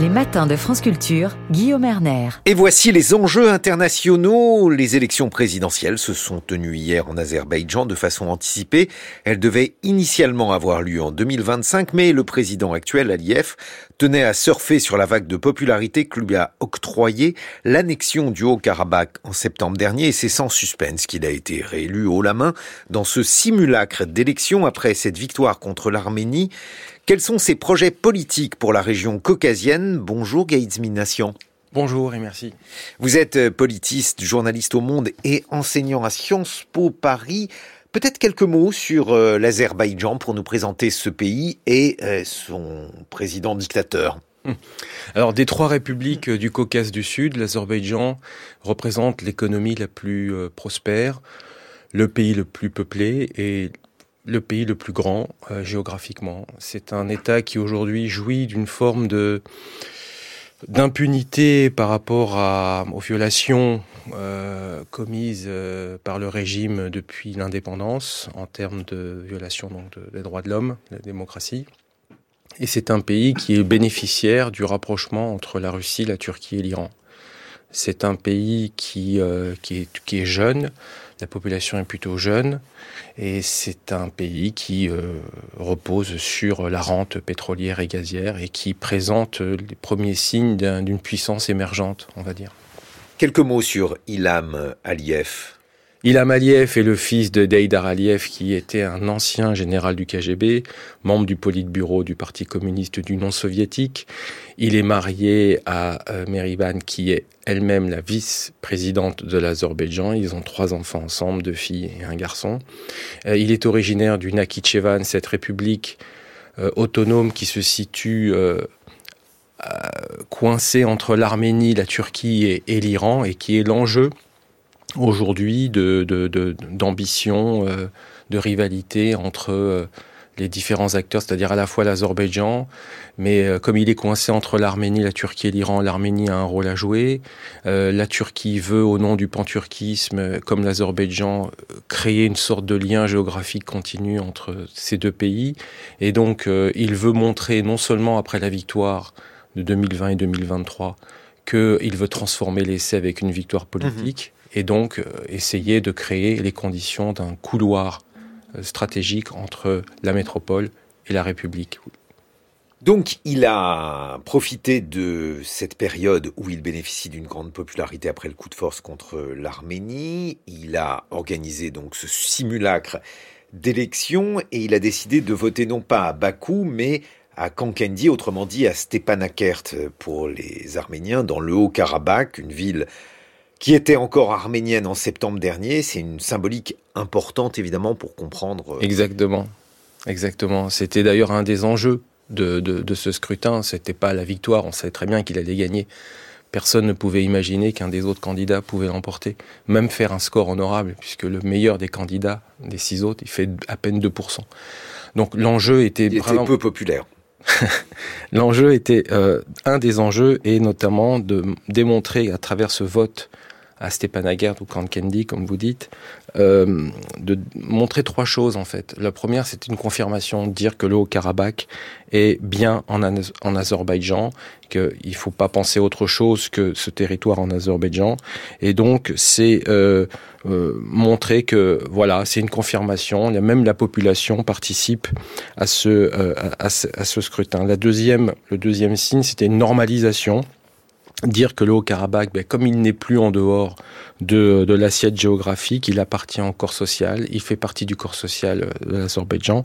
Les matins de France Culture, Guillaume Erner. Et voici les enjeux internationaux. Les élections présidentielles se sont tenues hier en Azerbaïdjan de façon anticipée. Elles devaient initialement avoir lieu en 2025, mais le président actuel, Aliyev, tenait à surfer sur la vague de popularité que lui a octroyé l'annexion du Haut-Karabakh en septembre dernier et c'est sans suspense qu'il a été réélu haut la main dans ce simulacre d'élection après cette victoire contre l'Arménie quels sont ses projets politiques pour la région caucasienne Bonjour Gaïd Minassian. Bonjour et merci. Vous êtes euh, politiste, journaliste au Monde et enseignant à Sciences Po Paris. Peut-être quelques mots sur euh, l'Azerbaïdjan pour nous présenter ce pays et euh, son président dictateur. Hum. Alors, des trois républiques du Caucase du Sud, l'Azerbaïdjan représente l'économie la plus prospère, le pays le plus peuplé et le pays le plus grand euh, géographiquement. C'est un État qui aujourd'hui jouit d'une forme d'impunité par rapport aux violations euh, commises euh, par le régime depuis l'indépendance en termes de violation donc, des droits de l'homme, de la démocratie. Et c'est un pays qui est bénéficiaire du rapprochement entre la Russie, la Turquie et l'Iran. C'est un pays est, qui est jeune, la population est plutôt jeune et c'est un pays qui euh, repose sur la rente pétrolière et gazière et qui présente les premiers signes d'une puissance émergente, on va dire. Quelques mots sur Ilham Aliyev. Ilham Aliyev est le fils de Deidar Aliyev, qui était un ancien général du KGB, membre du Politburo du Parti communiste du non soviétique. Il est marié à euh, Merivan, qui est elle-même la vice-présidente de l'Azerbaïdjan. Ils ont trois enfants ensemble, deux filles et un garçon. Euh, il est originaire du Nakhichevan, cette république euh, autonome qui se situe coincée entre l'Arménie, la Turquie et l'Iran, et qui est l'enjeu aujourd'hui de, d'ambition, de, euh, de, rivalité entre euh, les différents acteurs, c'est-à-dire à la fois l'Azerbaïdjan, mais euh, comme il est coincé entre l'Arménie, la Turquie et l'Iran, l'Arménie a un rôle à jouer. la Turquie veut, au nom du panturquisme, comme l'Azerbaïdjan, créer une sorte de lien géographique continu entre ces deux pays. Et donc, il veut montrer, non seulement après la victoire de 2020 et 2023, qu'il veut transformer l'essai avec une victoire politique, et donc euh, essayer de créer les conditions d'un couloir euh, stratégique entre la métropole et la République. Donc il a profité de cette période où il bénéficie d'une grande popularité après le coup de force contre l'Arménie. Il a organisé donc ce simulacre d'élection et il a décidé de voter non pas à Bakou mais à Kankendi, autrement dit à Stepanakert pour les Arméniens dans le Haut-Karabakh, une ville qui était encore arménienne en septembre dernier. C'est une symbolique importante, évidemment, pour comprendre. Euh, Exactement. Exactement. C'était d'ailleurs un des enjeux de, de, ce scrutin. C'était pas la victoire. On savait très bien qu'il allait gagner. Personne ne pouvait imaginer qu'un des autres candidats pouvait l'emporter, même faire un score honorable, puisque le meilleur des candidats, des six autres, il fait à peine 2%. Donc l'enjeu était il était peu populaire. l'enjeu était euh, un des enjeux et notamment de démontrer à travers ce vote à Stepanakert ou Kankendi, comme vous dites, euh, de montrer trois choses en fait. La première, c'est une confirmation, dire que le Haut-Karabakh est bien en, Azerbaïdjan, qu'il ne faut pas penser autre chose que ce territoire en Azerbaïdjan. Et donc, c'est euh, euh, montrer que voilà, c'est une confirmation. Même la population participe à ce, euh, à, à, ce scrutin. La deuxième, le deuxième signe, c'était une normalisation dire que le Haut-Karabakh, ben, comme il n'est plus en dehors de, l'assiette géographique, il appartient au corps social, il fait partie du corps social euh, de l'Azerbaïdjan.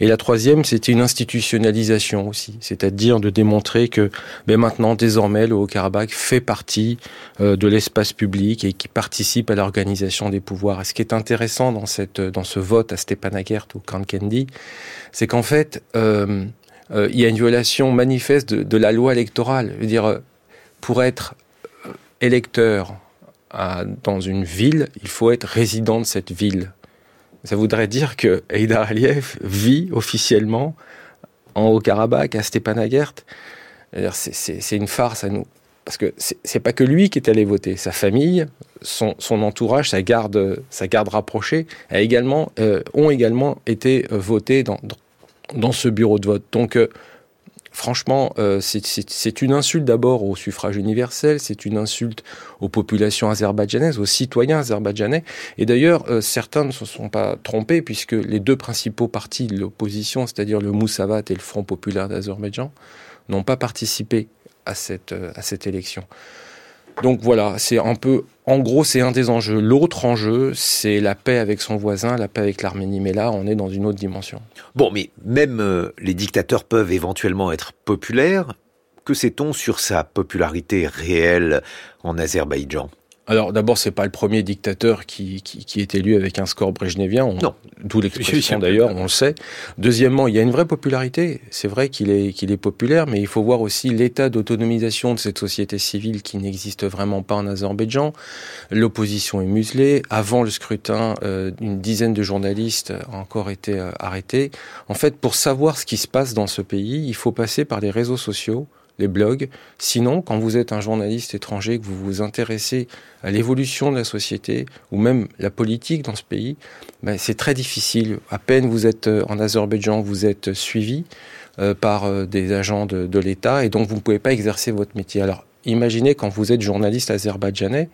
Et la troisième, c'était une institutionnalisation aussi, c'est-à-dire de démontrer que ben, maintenant, désormais, le Haut-Karabakh fait partie euh, de l'espace public et qui participe à l'organisation des pouvoirs. Et ce qui est intéressant dans, ce vote à Stepanakert ou Kankendi, c'est qu'en fait, euh, il y a une violation manifeste de, de la loi électorale. Je veux dire, pour être euh, électeur dans une ville, il faut être résident de cette ville. Ça voudrait dire que Eidar Aliyev vit officiellement en Haut-Karabakh, à Stepanakert. C'est une farce à nous. Parce que c'est pas que lui qui est allé voter, sa famille, son, entourage, sa garde, sa garde rapprochée, a également, euh, ont également été euh, votés dans, ce bureau de vote. Donc, franchement, euh, c'est une insulte d'abord au suffrage universel, c'est une insulte aux populations azerbaïdjanaises, aux citoyens azerbaïdjanais. Et d'ailleurs, euh, certains ne se sont pas trompés puisque les deux principaux partis de l'opposition, c'est-à-dire le Moussavat et le Front populaire d'Azerbaïdjan, n'ont pas participé à cette, euh, à cette élection. Donc voilà, c'est un peu, en gros, c'est un des enjeux. L'autre enjeu, c'est la paix avec son voisin, la paix avec l'Arménie. Mais là, on est dans une autre dimension. Bon, mais même euh, les dictateurs peuvent éventuellement être populaires. Que sait-on sur sa popularité réelle en Azerbaïdjan? Alors d'abord, c'est pas le premier dictateur qui, qui, est élu avec un score brejnevien. non. D'où l'expression d'ailleurs, on le sait. Deuxièmement, il y a une vraie popularité. C'est vrai qu'il est, qu'il est populaire, mais il faut voir aussi l'état d'autonomisation de cette société civile qui n'existe vraiment pas en Azerbaïdjan. L'opposition est muselée. Avant le scrutin, euh, une dizaine de journalistes ont encore été euh, arrêtés. En fait, pour savoir ce qui se passe dans ce pays, il faut passer par les réseaux sociaux les blogs. Sinon, quand vous êtes un journaliste étranger, que vous vous intéressez à l'évolution de la société ou même la politique dans ce pays, ben, c'est très difficile. À peine vous êtes euh, en Azerbaïdjan, vous êtes suivi euh, par euh, des agents de, l'État et donc vous ne pouvez pas exercer votre métier. Alors, imaginez quand vous êtes journaliste azerbaïdjanais,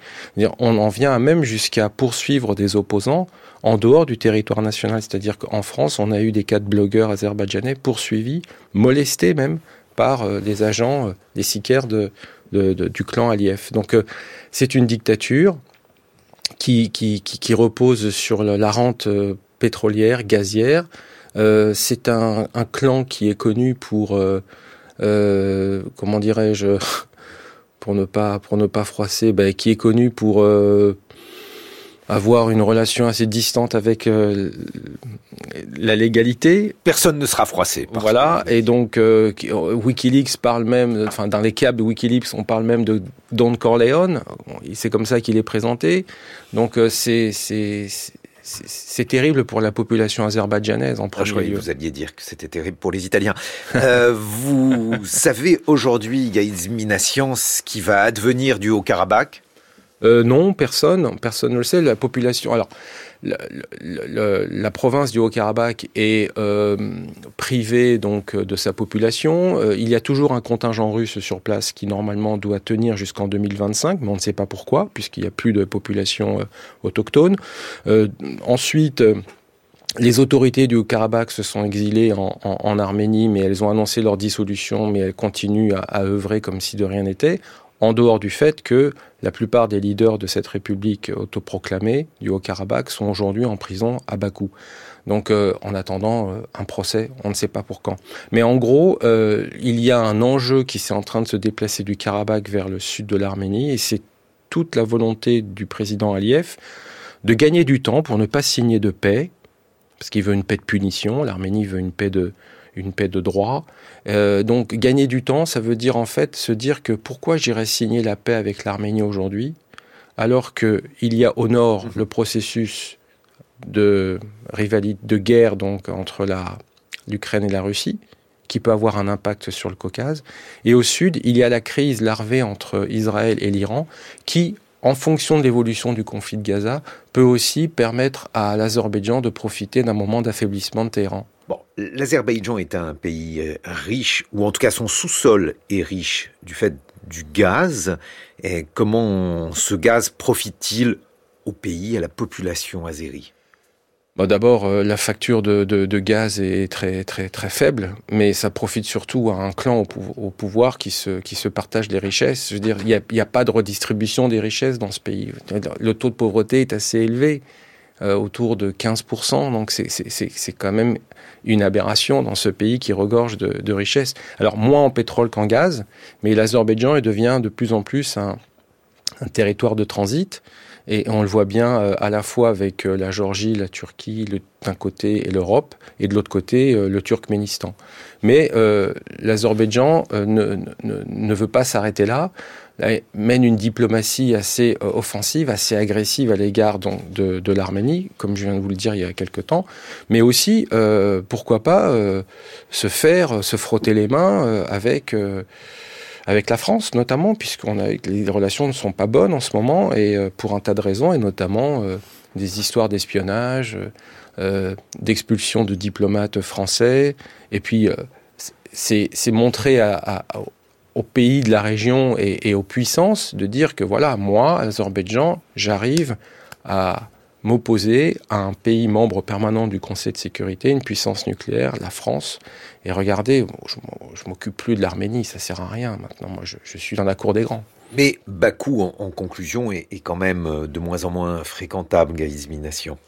on en vient même jusqu'à poursuivre des opposants en dehors du territoire national. C'est-à-dire qu'en France, on a eu des cas de blogueurs azerbaïdjanais poursuivis, molestés même par euh, les agents, euh, sicaires de, du clan Aliyev. Donc euh, c'est une dictature qui, repose sur la rente pétrolière, gazière. c'est un, un, clan qui est connu pour, comment dirais-je, pour ne pas pour ne pas froisser, ben, qui est connu pour avoir une relation assez distante avec euh, la légalité. Personne ne sera froissé. Voilà, et donc euh, WikiLeaks parle même, enfin dans les câbles de WikiLeaks, on parle même de Don Corleone. C'est comme ça qu'il est présenté. Donc euh, c'est c'est terrible pour la population azerbaïdjanaise en ah, premier lieu. Vous alliez dire que c'était terrible pour les Italiens. vous savez aujourd'hui, Gaïz Minassian, ce qui va advenir du Haut-Karabakh euh, non, personne, personne ne le sait. La population, alors la, province du Haut-Karabakh est euh, privée donc de sa population. Euh, il y a toujours un contingent russe sur place qui normalement doit tenir jusqu'en 2025, mais on ne sait pas pourquoi, puisqu'il n'y a plus de population autochtone. ensuite. Les autorités du Haut-Karabakh se sont exilées en, Arménie, mais elles ont annoncé leur dissolution, mais elles continuent à, à œuvrer comme si de rien n'était en dehors du fait que la plupart des leaders de cette république autoproclamée du Haut-Karabakh sont aujourd'hui en prison à Bakou. Donc euh, en attendant euh, un procès, on ne sait pas pour quand. Mais en gros, euh, il y a un enjeu qui s'est en train de se déplacer du Karabakh vers le sud de l'Arménie et c'est toute la volonté du président Aliyev de gagner du temps pour ne pas signer de paix, parce qu'il veut une paix de punition, l'Arménie veut une paix de, une paix de droit. Euh, donc gagner du temps, ça veut dire en fait se dire que pourquoi j'irais signer la paix avec l'Arménie aujourd'hui, alors qu'il y a au nord le processus de rivalité, de guerre donc entre l'Ukraine et la Russie, qui peut avoir un impact sur le Caucase, et au sud il y a la crise larvée entre Israël et l'Iran, qui en fonction de l'évolution du conflit de Gaza, peut aussi permettre à l'Azerbaïdjan de profiter d'un moment d'affaiblissement de Téhéran. Bon, l'Azerbaïdjan est un pays euh, riche, ou en tout cas son sous-sol est riche du fait du gaz. Et comment ce gaz profite-t-il au pays, à la population azérie? D'abord, euh, la facture de, gaz est très très très faible, mais ça profite surtout à un clan au, pouvoir qui se qui se partage les richesses. Je veux dire, il n'y a, pas de redistribution des richesses dans ce pays. Le taux de pauvreté est assez élevé, autour de 15%, donc c'est quand même une aberration dans ce pays qui regorge de, richesses. Alors moins en pétrole qu'en gaz, mais l'Azerbaïdjan devient de plus en plus un, territoire de transit. Et on le voit bien euh, à la fois avec euh, la Géorgie, la Turquie d'un côté et l'Europe, et de l'autre côté euh, le Turkménistan. Mais l'Azerbaïdjan ne, ne, veut pas s'arrêter là mène une diplomatie assez offensive, assez agressive à l'égard de, de l'Arménie, comme je viens de vous le dire il y a quelque temps, mais aussi, pourquoi pas, se faire, se frotter les mains avec avec la France notamment, puisqu'on a les relations ne sont pas bonnes en ce moment et pour un tas de raisons et notamment des histoires d'espionnage, d'expulsion de diplomates français. Et puis c'est montrer aux pays de la région et, aux puissances de dire que voilà, moi, Azerbaïdjan, j'arrive à m'opposer à un pays membre permanent du Conseil de sécurité, une puissance nucléaire, la France. Et regardez, je, ne m'occupe plus de l'Arménie, ça sert à rien maintenant. Moi, je, suis dans la cour des grands. Mais Bakou, en, conclusion, est, quand même euh, de moins en moins fréquentable, Gaïzmination.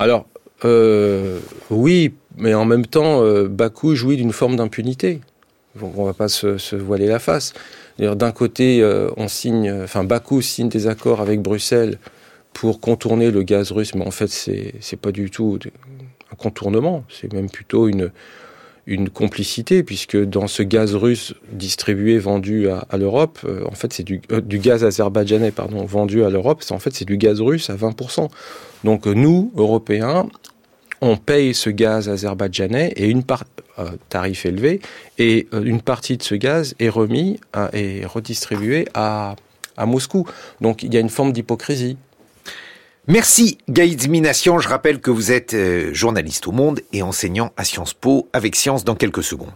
Alors, euh, oui, mais en même temps, euh, Bakou jouit d'une forme d'impunité. Donc on va pas se, voiler la face. D'un côté, euh, on signe, enfin Bakou signe des accords avec Bruxelles pour contourner le gaz russe, mais en fait c'est c'est pas du tout un contournement, c'est même plutôt une complicité, puisque dans ce gaz russe distribué, vendu à, l'Europe, en fait, c'est du, du, gaz azerbaïdjanais, pardon, vendu à l'Europe, en fait, c'est du gaz russe à 20%. Donc, nous, Européens, on paye ce gaz azerbaïdjanais et une part euh, tarif élevé et euh, une partie de ce gaz est remis et redistribué à, à Moscou. Donc il y a une forme d'hypocrisie. Merci Gaïd Mination. Je rappelle que vous êtes euh, journaliste au Monde et enseignant à Sciences Po avec Science dans quelques secondes.